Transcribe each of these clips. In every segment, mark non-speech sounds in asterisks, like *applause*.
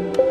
欢迎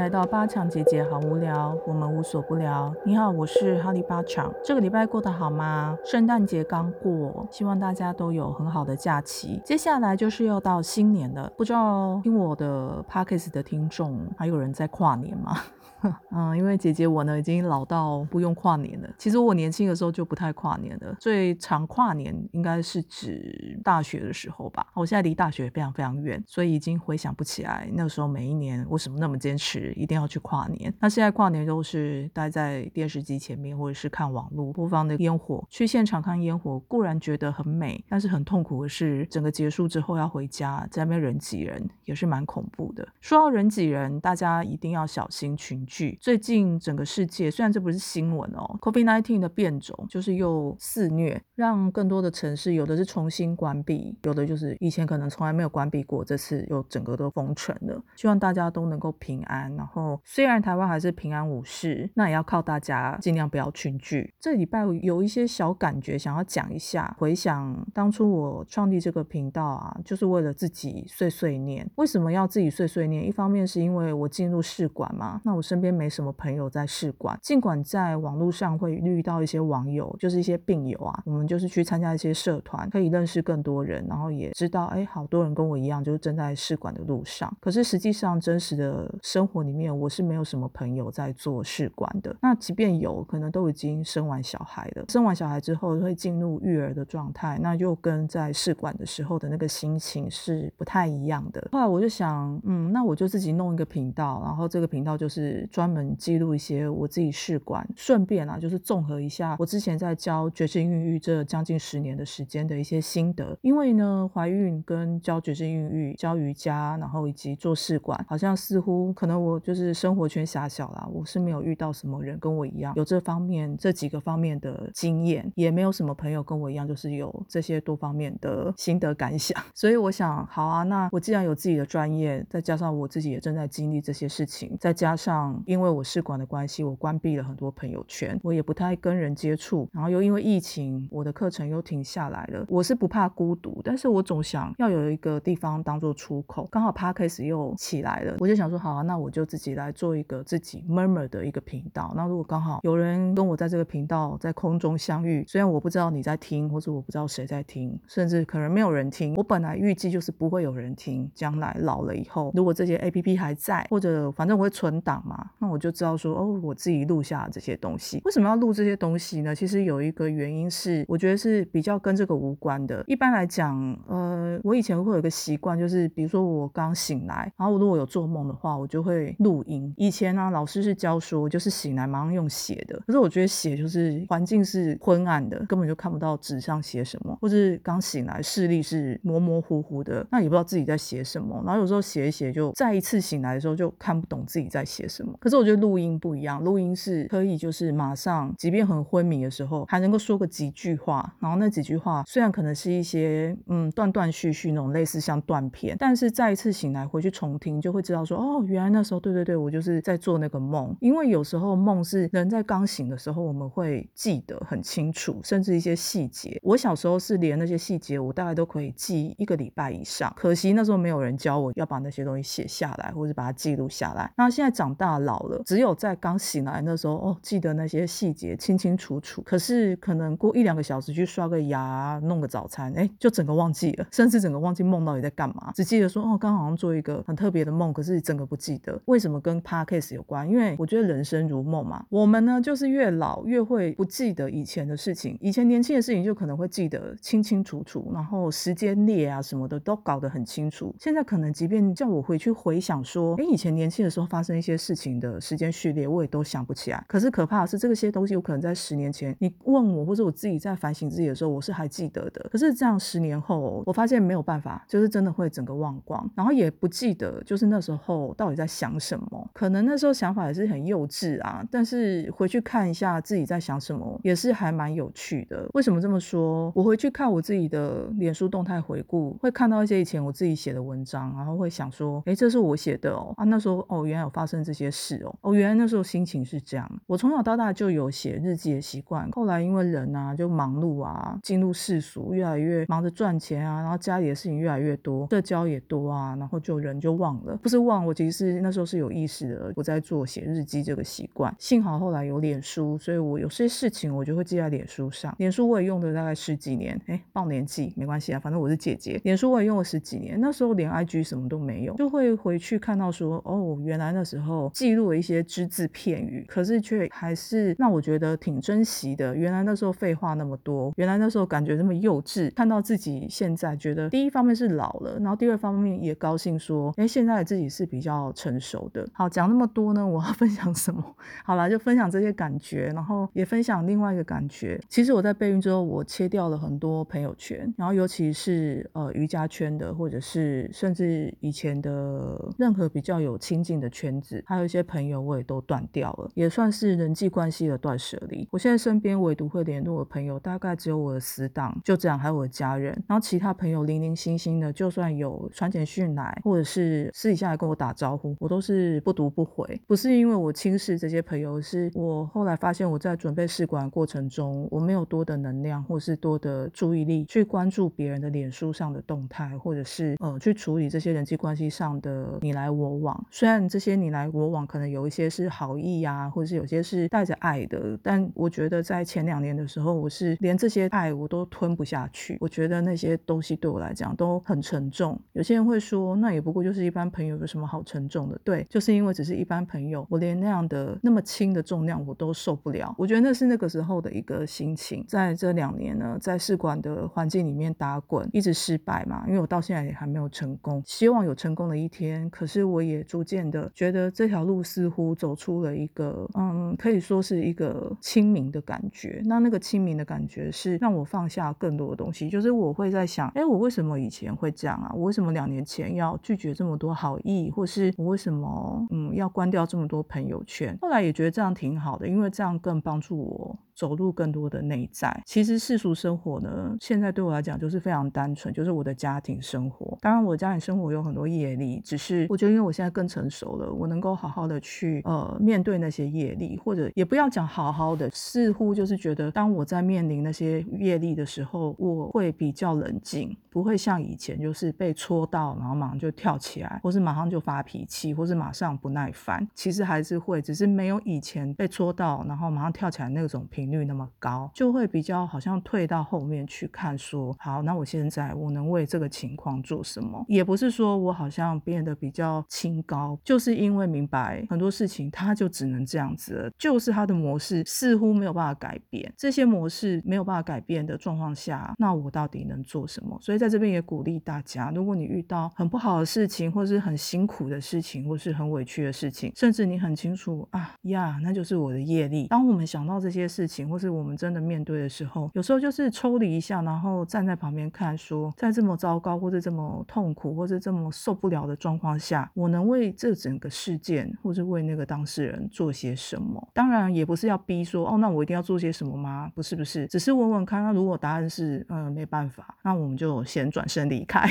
来到八强姐姐，好无聊，我们无所不聊。你好，我是哈利八强。这个礼拜过得好吗？圣诞节刚过，希望大家都有很好的假期。接下来就是要到新年了，不知道听我的 podcast 的听众还有人在跨年吗？*laughs* 嗯，因为姐姐我呢已经老到不用跨年了。其实我年轻的时候就不太跨年了，最常跨年应该是指大学的时候吧。我现在离大学非常非常远，所以已经回想不起来那时候每一年为什么那么坚持一定要去跨年。那现在跨年都是待在电视机前面，或者是看网络播放的烟火。去现场看烟火固然觉得很美，但是很痛苦的是整个结束之后要回家，在那边人挤人也是蛮恐怖的。说到人挤人，大家一定要小心群聚。最近整个世界，虽然这不是新闻哦，COVID-19 的变种就是又肆虐，让更多的城市有的是重新关闭，有的就是以前可能从来没有关闭过，这次又整个都封城了。希望大家都能够平安。然后虽然台湾还是平安无事，那也要靠大家尽量不要群聚。这礼拜有一些小感觉，想要讲一下。回想当初我创立这个频道啊，就是为了自己碎碎念。为什么要自己碎碎念？一方面是因为我进入试管嘛，那我身边没什么朋友在试管，尽管在网络上会遇到一些网友，就是一些病友啊，我们就是去参加一些社团，可以认识更多人，然后也知道，哎，好多人跟我一样，就是正在试管的路上。可是实际上真实的生活里面，我是没有什么朋友在做试管的。那即便有可能都已经生完小孩了，生完小孩之后会进入育儿的状态，那又跟在试管的时候的那个心情是不太一样的。后来我就想，嗯，那我就自己弄一个频道，然后这个频道就是专门。记录一些我自己试管，顺便啊，就是综合一下我之前在教绝经孕育这将近十年的时间的一些心得。因为呢，怀孕跟教绝经孕育、教瑜伽，然后以及做试管，好像似乎可能我就是生活圈狭小啦，我是没有遇到什么人跟我一样有这方面这几个方面的经验，也没有什么朋友跟我一样就是有这些多方面的心得感想。*laughs* 所以我想，好啊，那我既然有自己的专业，再加上我自己也正在经历这些事情，再加上因为我。试管的关系，我关闭了很多朋友圈，我也不太跟人接触。然后又因为疫情，我的课程又停下来了。我是不怕孤独，但是我总想要有一个地方当做出口。刚好 Podcast 又起来了，我就想说，好啊，那我就自己来做一个自己 murmur 的一个频道。那如果刚好有人跟我在这个频道在空中相遇，虽然我不知道你在听，或者我不知道谁在听，甚至可能没有人听。我本来预计就是不会有人听。将来老了以后，如果这些 APP 还在，或者反正我会存档嘛，那我就。知道说哦，我自己录下这些东西，为什么要录这些东西呢？其实有一个原因是，我觉得是比较跟这个无关的。一般来讲，呃，我以前会有一个习惯，就是比如说我刚醒来，然后如果有做梦的话，我就会录音。以前呢，老师是教说，就是醒来马上用写的。可是我觉得写就是环境是昏暗的，根本就看不到纸上写什么，或是刚醒来视力是模模糊糊的，那也不知道自己在写什么。然后有时候写一写，就再一次醒来的时候就看不懂自己在写什么。可是我觉得。录音不一样，录音是可以就是马上，即便很昏迷的时候，还能够说个几句话。然后那几句话虽然可能是一些嗯断断续续那种类似像断片，但是再一次醒来回去重听，就会知道说哦，原来那时候对对对对，我就是在做那个梦。因为有时候梦是人在刚醒的时候，我们会记得很清楚，甚至一些细节。我小时候是连那些细节，我大概都可以记一个礼拜以上。可惜那时候没有人教我要把那些东西写下来，或者把它记录下来。那现在长大老了，只有在刚醒来那时候，哦，记得那些细节清清楚楚。可是可能过一两个小时去刷个牙、弄个早餐，哎，就整个忘记了，甚至整个忘记梦到底在干嘛，只记得说，哦，刚好像做一个很特别的梦，可是整个不记得。为什么跟 podcast 有关？因为我觉得人生如梦嘛。我们呢，就是越老越会不记得以前的事情，以前年轻的事情就可能会记得清清楚楚，然后时间列啊什么的都搞得很清楚。现在可能即便叫我回去回想说，哎，以前年轻的时候发生一些事情的时间。序列我也都想不起来，可是可怕的是这些东西有可能在十年前你问我，或者我自己在反省自己的时候，我是还记得的。可是这样十年后，我发现没有办法，就是真的会整个忘光，然后也不记得就是那时候到底在想什么。可能那时候想法也是很幼稚啊，但是回去看一下自己在想什么，也是还蛮有趣的。为什么这么说？我回去看我自己的脸书动态回顾，会看到一些以前我自己写的文章，然后会想说，哎，这是我写的哦，啊，那时候哦，原来有发生这些事哦，哦，原来那时候心情是这样。我从小到大就有写日记的习惯，后来因为人啊就忙碌啊，进入世俗，越来越忙着赚钱啊，然后家里的事情越来越多，社交也多啊，然后就人就忘了，不是忘，我其实是那时候是有意识的，我在做写日记这个习惯。幸好后来有脸书，所以我有些事情我就会记在脸书上。脸书我也用了大概十几年，哎，报年纪没关系啊，反正我是姐姐。脸书我也用了十几年，那时候连 IG 什么都没有，就会回去看到说，哦，原来那时候记录了一些只字片语，可是却还是让我觉得挺珍惜的。原来那时候废话那么多，原来那时候感觉那么幼稚，看到自己现在觉得，第一方面是老了，然后第二方面也高兴说，哎，现在自己是比较成熟的。好，讲那么多呢，我要 *laughs* 分享什么？好了，就分享这些感觉，然后也分享另外一个感觉。其实我在备孕之后，我切掉了很多朋友圈，然后尤其是呃瑜伽圈的，或者是甚至以前的任何比较有亲近的圈子，还有一些朋友我也都断掉了，也算是人际关系的断舍离。我现在身边唯独会联络的朋友，大概只有我的死党，就这样，还有我的家人。然后其他朋友零零星星的，就算有传简讯来，或者是私底下来跟我打招呼，我都是是不读不回。不是因为我轻视这些朋友，是我后来发现我在准备试管过程中，我没有多的能量，或是多的注意力去关注别人的脸书上的动态，或者是呃去处理这些人际关系上的你来我往。虽然这些你来我往可能有一些是好意呀，或者是有些是带着爱的，但我觉得在前两年的时候，我是连这些爱我都吞不下去。我觉得那些东西对我来讲都很沉重。有些人会说，那也不过就是一般朋友，有什么好沉重的？对，就是因为只是一般朋友，我连那样的那么轻的重量我都受不了。我觉得那是那个时候的一个心情。在这两年呢，在试管的环境里面打滚，一直失败嘛，因为我到现在也还没有成功。希望有成功的一天，可是我也逐渐的觉得这条路似乎走出了一个，嗯，可以说是一个清明的感觉。那那个清明的感觉是让我放下更多的东西，就是我会在想，哎，我为什么以前会这样啊？我为什么两年前要拒绝这么多好意，或是我为什么哦嗯要关掉这么多朋友圈？后来也觉得这样挺好的，因为这样更帮助我。走入更多的内在。其实世俗生活呢，现在对我来讲就是非常单纯，就是我的家庭生活。当然，我家庭生活有很多业力，只是我觉得因为我现在更成熟了，我能够好好的去呃面对那些业力，或者也不要讲好好的，似乎就是觉得当我在面临那些业力的时候，我会比较冷静，不会像以前就是被戳到，然后马上就跳起来，或是马上就发脾气，或是马上不耐烦。其实还是会，只是没有以前被戳到，然后马上跳起来那种频。率那么高，就会比较好像退到后面去看，说好，那我现在我能为这个情况做什么？也不是说我好像变得比较清高，就是因为明白很多事情，它就只能这样子，就是它的模式似乎没有办法改变。这些模式没有办法改变的状况下，那我到底能做什么？所以在这边也鼓励大家，如果你遇到很不好的事情，或是很辛苦的事情，或是很委屈的事情，甚至你很清楚啊呀，那就是我的业力。当我们想到这些事，情或是我们真的面对的时候，有时候就是抽离一下，然后站在旁边看，说在这么糟糕，或者这么痛苦，或者这么受不了的状况下，我能为这整个事件，或是为那个当事人做些什么？当然也不是要逼说，哦，那我一定要做些什么吗？不是，不是，只是问问看。那如果答案是，嗯，没办法，那我们就先转身离开。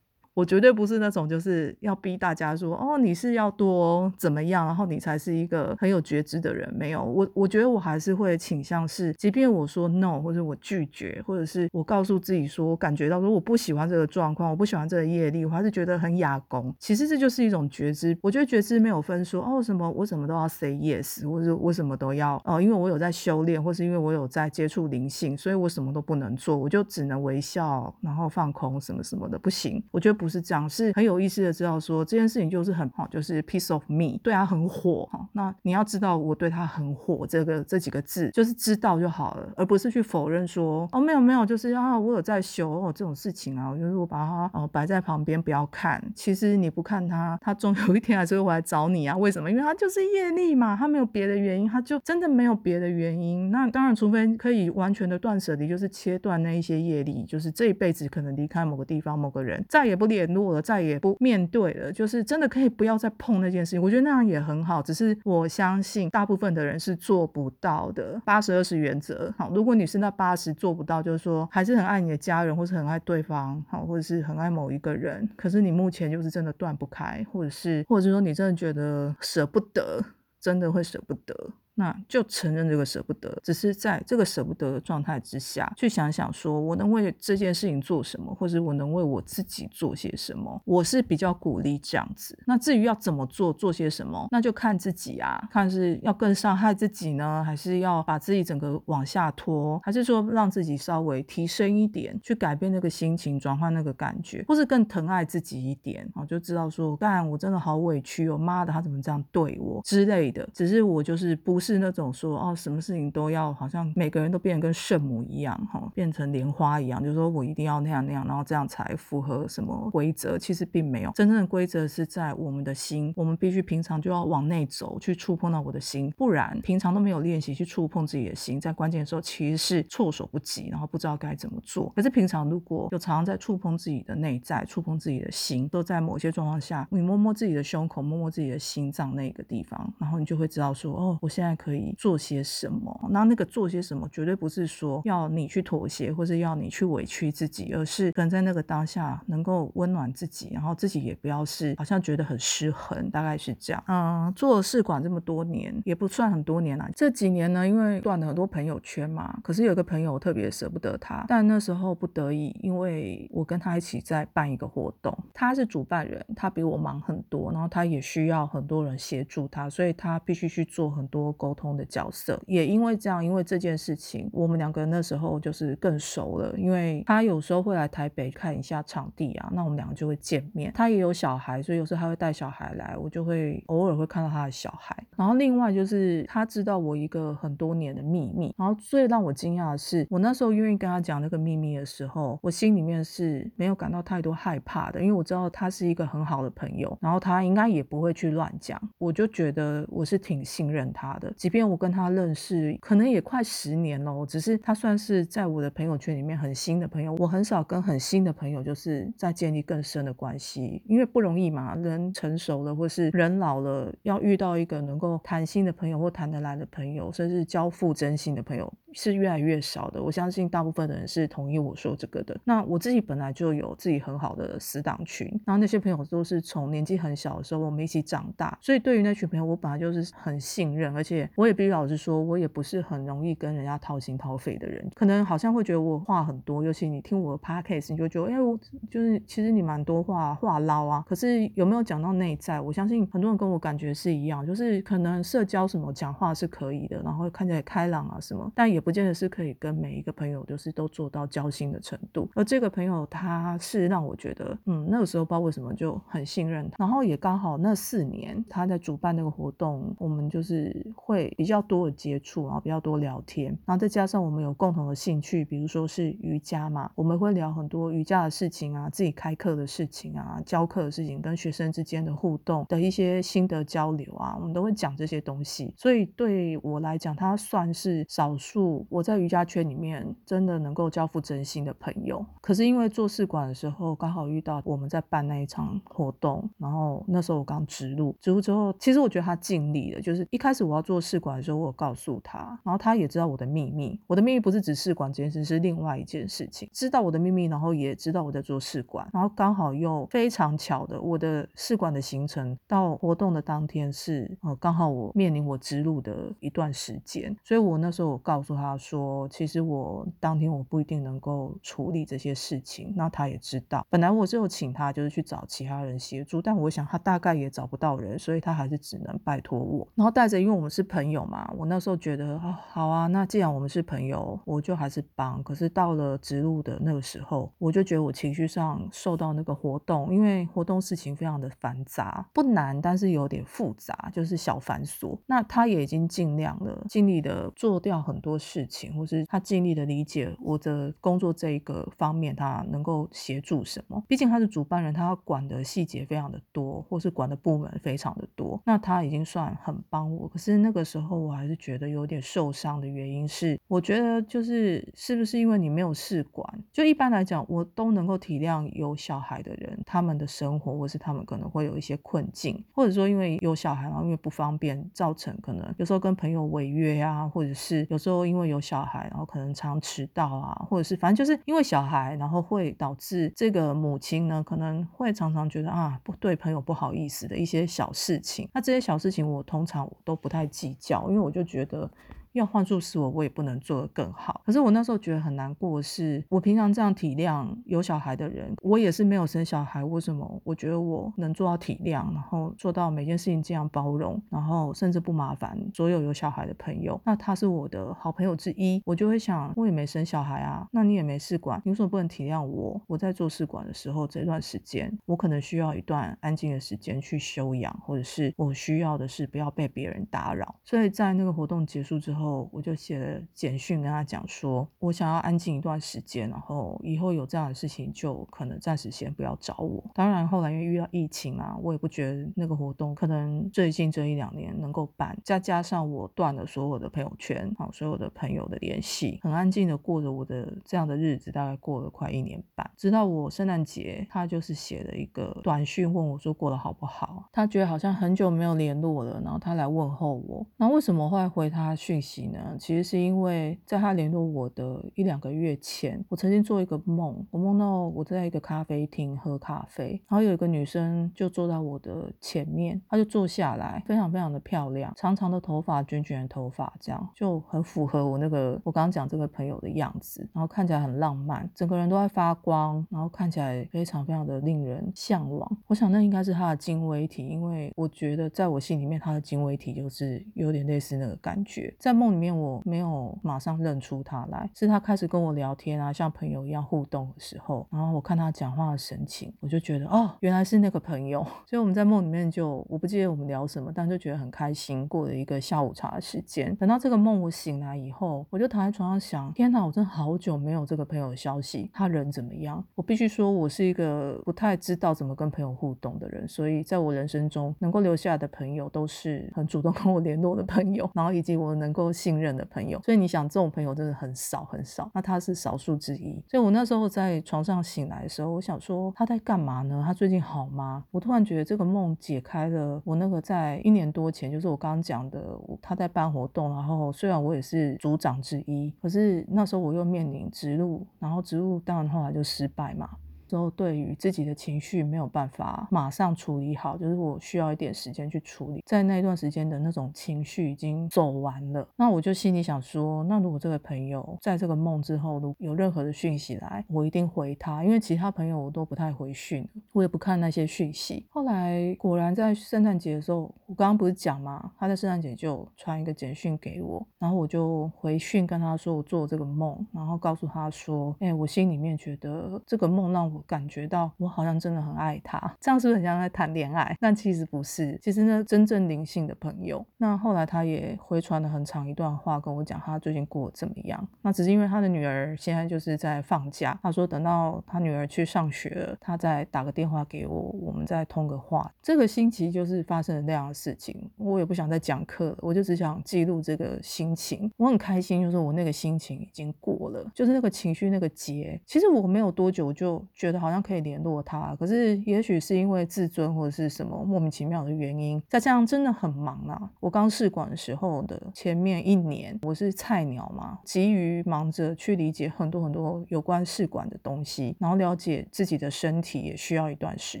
我绝对不是那种就是要逼大家说哦，你是要多怎么样，然后你才是一个很有觉知的人。没有，我我觉得我还是会倾向是，即便我说 no，或者我拒绝，或者是我告诉自己说，我感觉到说我不喜欢这个状况，我不喜欢这个业力，我还是觉得很哑功。其实这就是一种觉知。我觉得觉知没有分说哦什么，我什么都要 say yes，或者我什么都要哦，因为我有在修炼，或是因为我有在接触灵性，所以我什么都不能做，我就只能微笑，然后放空什么什么的，不行。我觉得不。是这样，是很有意思的，知道说这件事情就是很好，就是 piece of me，对他很火哈。那你要知道我对他很火，这个这几个字就是知道就好了，而不是去否认说哦没有没有，就是啊我有在修哦这种事情啊，我就是我把它哦摆在旁边不要看。其实你不看他，他终有一天还是会来找你啊。为什么？因为他就是业力嘛，他没有别的原因，他就真的没有别的原因。那当然，除非可以完全的断舍离，就是切断那一些业力，就是这一辈子可能离开某个地方某个人，再也不。联络了，再也不面对了，就是真的可以不要再碰那件事情。我觉得那样也很好，只是我相信大部分的人是做不到的。八十二十原则，好，如果你是那八十做不到，就是说还是很爱你的家人，或是很爱对方，好，或者是很爱某一个人，可是你目前就是真的断不开，或者是，或者是说你真的觉得舍不得，真的会舍不得。那就承认这个舍不得，只是在这个舍不得的状态之下去想想，说我能为这件事情做什么，或者我能为我自己做些什么，我是比较鼓励这样子。那至于要怎么做，做些什么，那就看自己啊，看是要更伤害自己呢，还是要把自己整个往下拖，还是说让自己稍微提升一点，去改变那个心情，转换那个感觉，或是更疼爱自己一点啊，就知道说，干我真的好委屈哦，妈的，他怎么这样对我之类的。只是我就是不是。那种说哦，什么事情都要好像每个人都变得跟圣母一样哈，变成莲花一样，就是说我一定要那样那样，然后这样才符合什么规则？其实并没有，真正的规则是在我们的心，我们必须平常就要往内走，去触碰到我的心，不然平常都没有练习去触碰自己的心，在关键的时候其实是措手不及，然后不知道该怎么做。可是平常如果有常常在触碰自己的内在，触碰自己的心，都在某些状况下，你摸摸自己的胸口，摸摸自己的心脏那个地方，然后你就会知道说哦，我现在在。可以做些什么？那那个做些什么，绝对不是说要你去妥协，或是要你去委屈自己，而是可能在那个当下能够温暖自己，然后自己也不要是好像觉得很失衡，大概是这样。嗯，做试管这么多年，也不算很多年了。这几年呢，因为断了很多朋友圈嘛，可是有个朋友特别舍不得他，但那时候不得已，因为我跟他一起在办一个活动，他是主办人，他比我忙很多，然后他也需要很多人协助他，所以他必须去做很多沟。通的角色，也因为这样，因为这件事情，我们两个那时候就是更熟了。因为他有时候会来台北看一下场地啊，那我们两个就会见面。他也有小孩，所以有时候他会带小孩来，我就会偶尔会看到他的小孩。然后另外就是他知道我一个很多年的秘密。然后最让我惊讶的是，我那时候愿意跟他讲那个秘密的时候，我心里面是没有感到太多害怕的，因为我知道他是一个很好的朋友，然后他应该也不会去乱讲。我就觉得我是挺信任他的。即便我跟他认识可能也快十年了，只是他算是在我的朋友圈里面很新的朋友。我很少跟很新的朋友就是在建立更深的关系，因为不容易嘛。人成熟了或是人老了，要遇到一个能够谈心的朋友或谈得来的朋友，甚至交付真心的朋友。是越来越少的，我相信大部分的人是同意我说这个的。那我自己本来就有自己很好的死党群，然后那些朋友都是从年纪很小的时候我们一起长大，所以对于那群朋友，我本来就是很信任，而且我也必须老实说，我也不是很容易跟人家掏心掏肺的人。可能好像会觉得我话很多，尤其你听我的 podcast，你就觉得，哎，我就是其实你蛮多话话唠啊。可是有没有讲到内在？我相信很多人跟我感觉是一样，就是可能社交什么讲话是可以的，然后看起来开朗啊什么，但也。不见得是可以跟每一个朋友，就是都做到交心的程度。而这个朋友，他是让我觉得，嗯，那个时候不知道为什么就很信任他。然后也刚好那四年他在主办那个活动，我们就是会比较多的接触，然后比较多聊天。然后再加上我们有共同的兴趣，比如说是瑜伽嘛，我们会聊很多瑜伽的事情啊，自己开课的事情啊，教课的事情，跟学生之间的互动的一些心得交流啊，我们都会讲这些东西。所以对我来讲，他算是少数。我在瑜伽圈里面真的能够交付真心的朋友，可是因为做试管的时候刚好遇到我们在办那一场活动，然后那时候我刚植入，植入之后，其实我觉得他尽力了，就是一开始我要做试管的时候，我有告诉他，然后他也知道我的秘密，我的秘密不是指试管这件事，是另外一件事情，知道我的秘密，然后也知道我在做试管，然后刚好又非常巧的，我的试管的行程到活动的当天是呃刚好我面临我植入的一段时间，所以我那时候我告诉他。他说：“其实我当天我不一定能够处理这些事情，那他也知道。本来我是有请他，就是去找其他人协助，但我想他大概也找不到人，所以他还是只能拜托我。然后带着，因为我们是朋友嘛，我那时候觉得哦，好啊，那既然我们是朋友，我就还是帮。可是到了植入的那个时候，我就觉得我情绪上受到那个活动，因为活动事情非常的繁杂，不难，但是有点复杂，就是小繁琐。那他也已经尽量了，尽力的做掉很多。”事情，或是他尽力的理解我的工作这一个方面，他能够协助什么。毕竟他是主办人，他要管的细节非常的多，或是管的部门非常的多。那他已经算很帮我，可是那个时候我还是觉得有点受伤的原因是，我觉得就是是不是因为你没有试管？就一般来讲，我都能够体谅有小孩的人他们的生活，或是他们可能会有一些困境，或者说因为有小孩，然后因为不方便，造成可能有时候跟朋友违约啊，或者是有时候因为有小孩，然后可能常迟到啊，或者是反正就是因为小孩，然后会导致这个母亲呢可能会常常觉得啊不对朋友不好意思的一些小事情。那这些小事情我通常我都不太计较，因为我就觉得。要换做是我，我也不能做得更好。可是我那时候觉得很难过，是我平常这样体谅有小孩的人，我也是没有生小孩，为什么？我觉得我能做到体谅，然后做到每件事情这样包容，然后甚至不麻烦所有有小孩的朋友。那他是我的好朋友之一，我就会想，我也没生小孩啊，那你也没试管，你为什么不能体谅我？我在做试管的时候这段时间，我可能需要一段安静的时间去休养，或者是我需要的是不要被别人打扰。所以在那个活动结束之后。后我就写了简讯跟他讲说，我想要安静一段时间，然后以后有这样的事情就可能暂时先不要找我。当然后来因为遇到疫情啊，我也不觉得那个活动可能最近这一两年能够办。再加上我断了所有的朋友圈，好所有的朋友的联系，很安静的过着我的这样的日子，大概过了快一年半。直到我圣诞节，他就是写了一个短讯问我说过得好不好。他觉得好像很久没有联络了，然后他来问候我。那为什么会回他讯息？其实是因为在他联络我的一两个月前，我曾经做一个梦，我梦到我在一个咖啡厅喝咖啡，然后有一个女生就坐在我的前面，她就坐下来，非常非常的漂亮，长长的头发，卷卷的头发，这样就很符合我那个我刚刚讲这个朋友的样子，然后看起来很浪漫，整个人都在发光，然后看起来非常非常的令人向往。我想那应该是他的精微体，因为我觉得在我心里面，他的精微体就是有点类似那个感觉，在。梦里面我没有马上认出他来，是他开始跟我聊天啊，像朋友一样互动的时候，然后我看他讲话的神情，我就觉得哦，原来是那个朋友。*laughs* 所以我们在梦里面就我不记得我们聊什么，但就觉得很开心，过了一个下午茶的时间。等到这个梦我醒来以后，我就躺在床上想，天哪，我真的好久没有这个朋友消息，他人怎么样？我必须说，我是一个不太知道怎么跟朋友互动的人，所以在我人生中能够留下来的朋友都是很主动跟我联络的朋友，然后以及我能够。信任的朋友，所以你想，这种朋友真的很少很少。那他是少数之一。所以我那时候在床上醒来的时候，我想说他在干嘛呢？他最近好吗？我突然觉得这个梦解开了我那个在一年多前，就是我刚刚讲的，他在办活动，然后虽然我也是组长之一，可是那时候我又面临植入，然后植入当然后来就失败嘛。之后，对于自己的情绪没有办法马上处理好，就是我需要一点时间去处理。在那一段时间的那种情绪已经走完了，那我就心里想说，那如果这个朋友在这个梦之后，如有任何的讯息来，我一定回他，因为其他朋友我都不太回讯，我也不看那些讯息。后来果然在圣诞节的时候，我刚刚不是讲吗？他在圣诞节就传一个简讯给我，然后我就回讯跟他说我做这个梦，然后告诉他说，哎，我心里面觉得这个梦让我。感觉到我好像真的很爱他，这样是不是很像在谈恋爱？但其实不是，其实呢，真正灵性的朋友。那后来他也回传了很长一段话，跟我讲他最近过得怎么样。那只是因为他的女儿现在就是在放假，他说等到他女儿去上学了，他再打个电话给我，我们再通个话。这个星期就是发生了那样的事情，我也不想再讲课了，我就只想记录这个心情。我很开心，就是我那个心情已经过了，就是那个情绪那个结。其实我没有多久就觉。觉得好像可以联络他，可是也许是因为自尊或者是什么莫名其妙的原因，再加上真的很忙啊。我刚试管的时候的前面一年，我是菜鸟嘛，急于忙着去理解很多很多有关试管的东西，然后了解自己的身体也需要一段时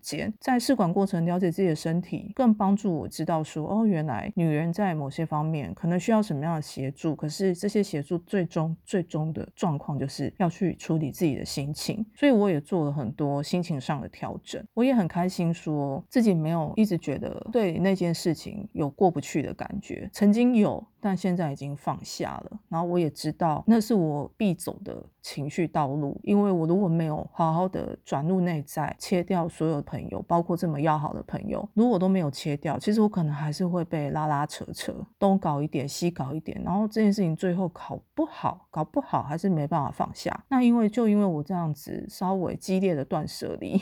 间。在试管过程了解自己的身体，更帮助我知道说，哦，原来女人在某些方面可能需要什么样的协助，可是这些协助最终最终的状况就是要去处理自己的心情，所以我也做了。很多心情上的调整，我也很开心，说自己没有一直觉得对那件事情有过不去的感觉，曾经有。但现在已经放下了。然后我也知道那是我必走的情绪道路，因为我如果没有好好的转入内在，切掉所有朋友，包括这么要好的朋友，如果都没有切掉，其实我可能还是会被拉拉扯扯，东搞一点，西搞一点，然后这件事情最后搞不好，搞不好还是没办法放下。那因为就因为我这样子稍微激烈的断舍离。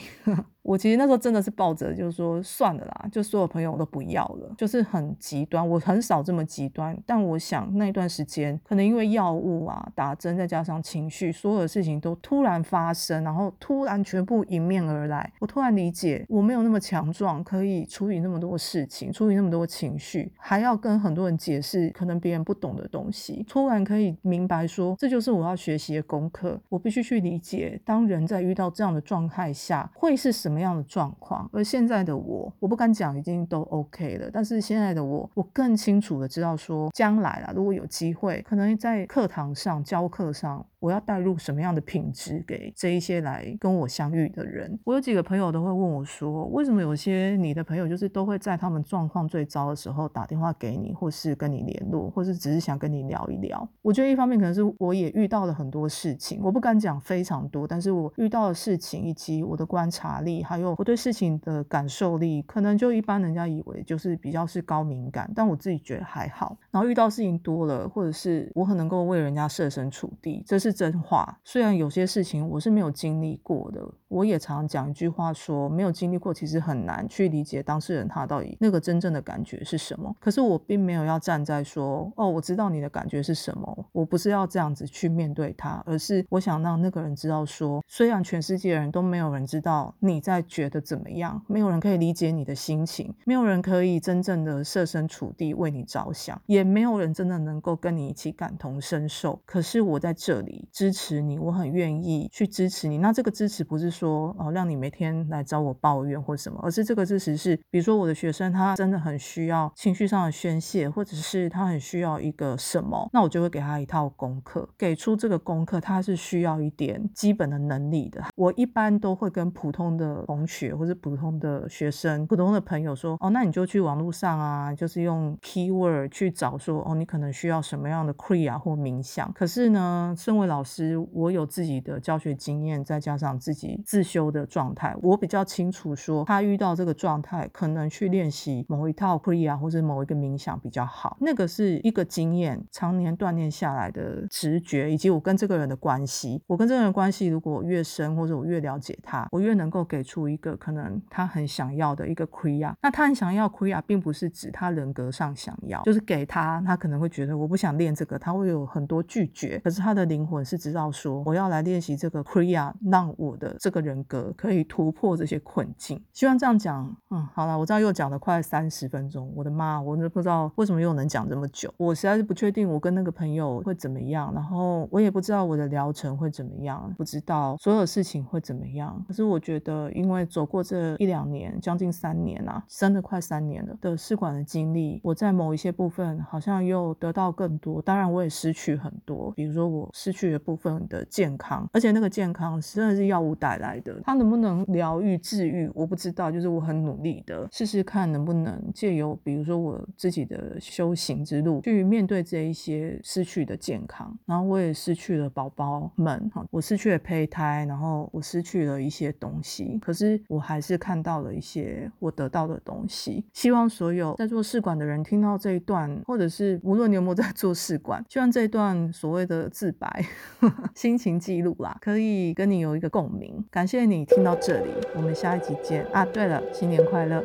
我其实那时候真的是抱着，就是说算了啦，就所有朋友我都不要了，就是很极端。我很少这么极端，但我想那段时间可能因为药物啊、打针，再加上情绪，所有的事情都突然发生，然后突然全部迎面而来。我突然理解，我没有那么强壮，可以处理那么多事情，处理那么多情绪，还要跟很多人解释可能别人不懂的东西。突然可以明白说，这就是我要学习的功课。我必须去理解，当人在遇到这样的状态下，会是什么么样的状况。而现在的我，我不敢讲已经都 OK 了，但是现在的我，我更清楚的知道说，将来啊，如果有机会，可能在课堂上教课上。我要带入什么样的品质给这一些来跟我相遇的人？我有几个朋友都会问我说，为什么有些你的朋友就是都会在他们状况最糟的时候打电话给你，或是跟你联络，或是只是想跟你聊一聊？我觉得一方面可能是我也遇到了很多事情，我不敢讲非常多，但是我遇到的事情以及我的观察力，还有我对事情的感受力，可能就一般人家以为就是比较是高敏感，但我自己觉得还好。然后遇到事情多了，或者是我很能够为人家设身处地，这是。真话，虽然有些事情我是没有经历过的，我也常讲一句话说，没有经历过，其实很难去理解当事人他到底那个真正的感觉是什么。可是我并没有要站在说，哦，我知道你的感觉是什么，我不是要这样子去面对他，而是我想让那个人知道说，虽然全世界人都没有人知道你在觉得怎么样，没有人可以理解你的心情，没有人可以真正的设身处地为你着想，也没有人真的能够跟你一起感同身受。可是我在这里。支持你，我很愿意去支持你。那这个支持不是说哦，让你每天来找我抱怨或什么，而是这个支持是，比如说我的学生他真的很需要情绪上的宣泄，或者是他很需要一个什么，那我就会给他一套功课，给出这个功课，他是需要一点基本的能力的。我一般都会跟普通的同学或者普通的学生、普通的朋友说，哦，那你就去网络上啊，就是用 keyword 去找说，哦，你可能需要什么样的 Kriya 或冥想。可是呢，身为老师，我有自己的教学经验，再加上自己自修的状态，我比较清楚说他遇到这个状态，可能去练习某一套 Kriya 或者某一个冥想比较好。那个是一个经验，常年锻炼下来的直觉，以及我跟这个人的关系。我跟这个人关系如果越深，或者我越了解他，我越能够给出一个可能他很想要的一个 Kriya。那他很想要 Kriya，并不是指他人格上想要，就是给他，他可能会觉得我不想练这个，他会有很多拒绝。可是他的灵魂。是知道说我要来练习这个 Kriya，让我的这个人格可以突破这些困境。希望这样讲，嗯，好了，我知道又讲了快三十分钟，我的妈，我都不知道为什么又能讲这么久。我实在是不确定我跟那个朋友会怎么样，然后我也不知道我的疗程会怎么样，不知道所有事情会怎么样。可是我觉得，因为走过这一两年，将近三年啊，真的快三年了的试管的经历，我在某一些部分好像又得到更多，当然我也失去很多，比如说我失去。部分的健康，而且那个健康真的是药物带来的，它能不能疗愈治愈，我不知道。就是我很努力的试试看，能不能借由比如说我自己的修行之路，去面对这一些失去的健康。然后我也失去了宝宝们，哈，我失去了胚胎，然后我失去了一些东西。可是我还是看到了一些我得到的东西。希望所有在做试管的人听到这一段，或者是无论你有没有在做试管，希望这一段所谓的自白。*laughs* 心情记录啦，可以跟你有一个共鸣。感谢你听到这里，我们下一集见啊！对了，新年快乐！